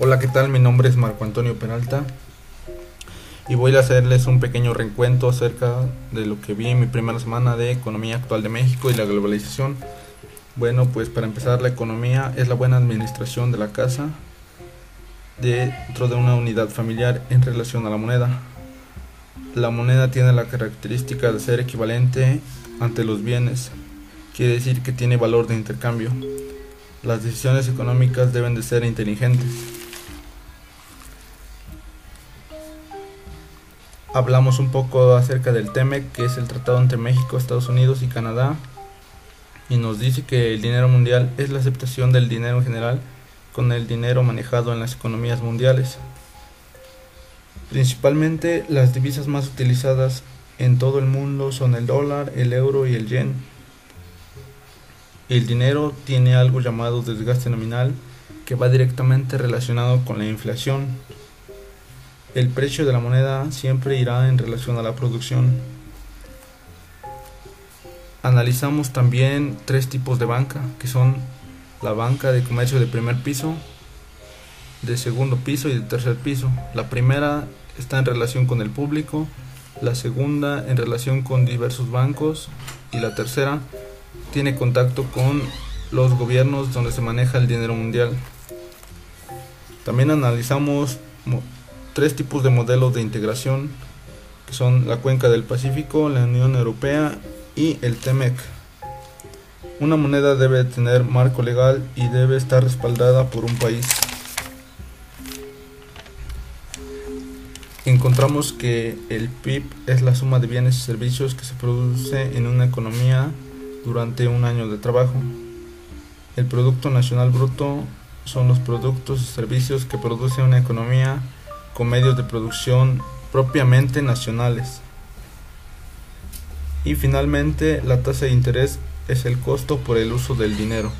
Hola, ¿qué tal? Mi nombre es Marco Antonio Peralta y voy a hacerles un pequeño reencuentro acerca de lo que vi en mi primera semana de Economía Actual de México y la globalización. Bueno, pues para empezar, la economía es la buena administración de la casa dentro de una unidad familiar en relación a la moneda. La moneda tiene la característica de ser equivalente ante los bienes, quiere decir que tiene valor de intercambio. Las decisiones económicas deben de ser inteligentes. Hablamos un poco acerca del TEMEC, que es el tratado entre México, Estados Unidos y Canadá, y nos dice que el dinero mundial es la aceptación del dinero en general con el dinero manejado en las economías mundiales. Principalmente las divisas más utilizadas en todo el mundo son el dólar, el euro y el yen. El dinero tiene algo llamado desgaste nominal que va directamente relacionado con la inflación. El precio de la moneda siempre irá en relación a la producción. Analizamos también tres tipos de banca, que son la banca de comercio de primer piso, de segundo piso y de tercer piso. La primera está en relación con el público, la segunda en relación con diversos bancos y la tercera tiene contacto con los gobiernos donde se maneja el dinero mundial. También analizamos tres tipos de modelos de integración, que son la Cuenca del Pacífico, la Unión Europea y el TEMEC. Una moneda debe tener marco legal y debe estar respaldada por un país. encontramos que el PIB es la suma de bienes y servicios que se produce en una economía durante un año de trabajo. El Producto Nacional Bruto son los productos y servicios que produce una economía con medios de producción propiamente nacionales. Y finalmente la tasa de interés es el costo por el uso del dinero.